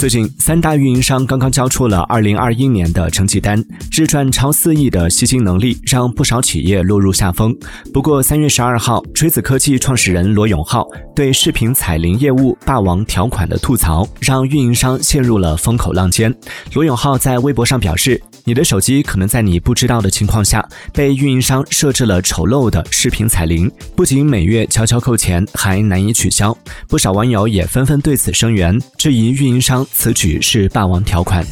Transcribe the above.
最近，三大运营商刚刚交出了2021年的成绩单，日赚超四亿的吸金能力让不少企业落入下风。不过，三月十二号，锤子科技创始人罗永浩对视频彩铃业务霸王条款的吐槽，让运营商陷入了风口浪尖。罗永浩在微博上表示：“你的手机可能在你不知道的情况下，被运营商设置了丑陋的视频彩铃，不仅每月悄悄扣钱，还难以取消。”不少网友也纷纷对此声援，质疑运营商。此举是霸王条款。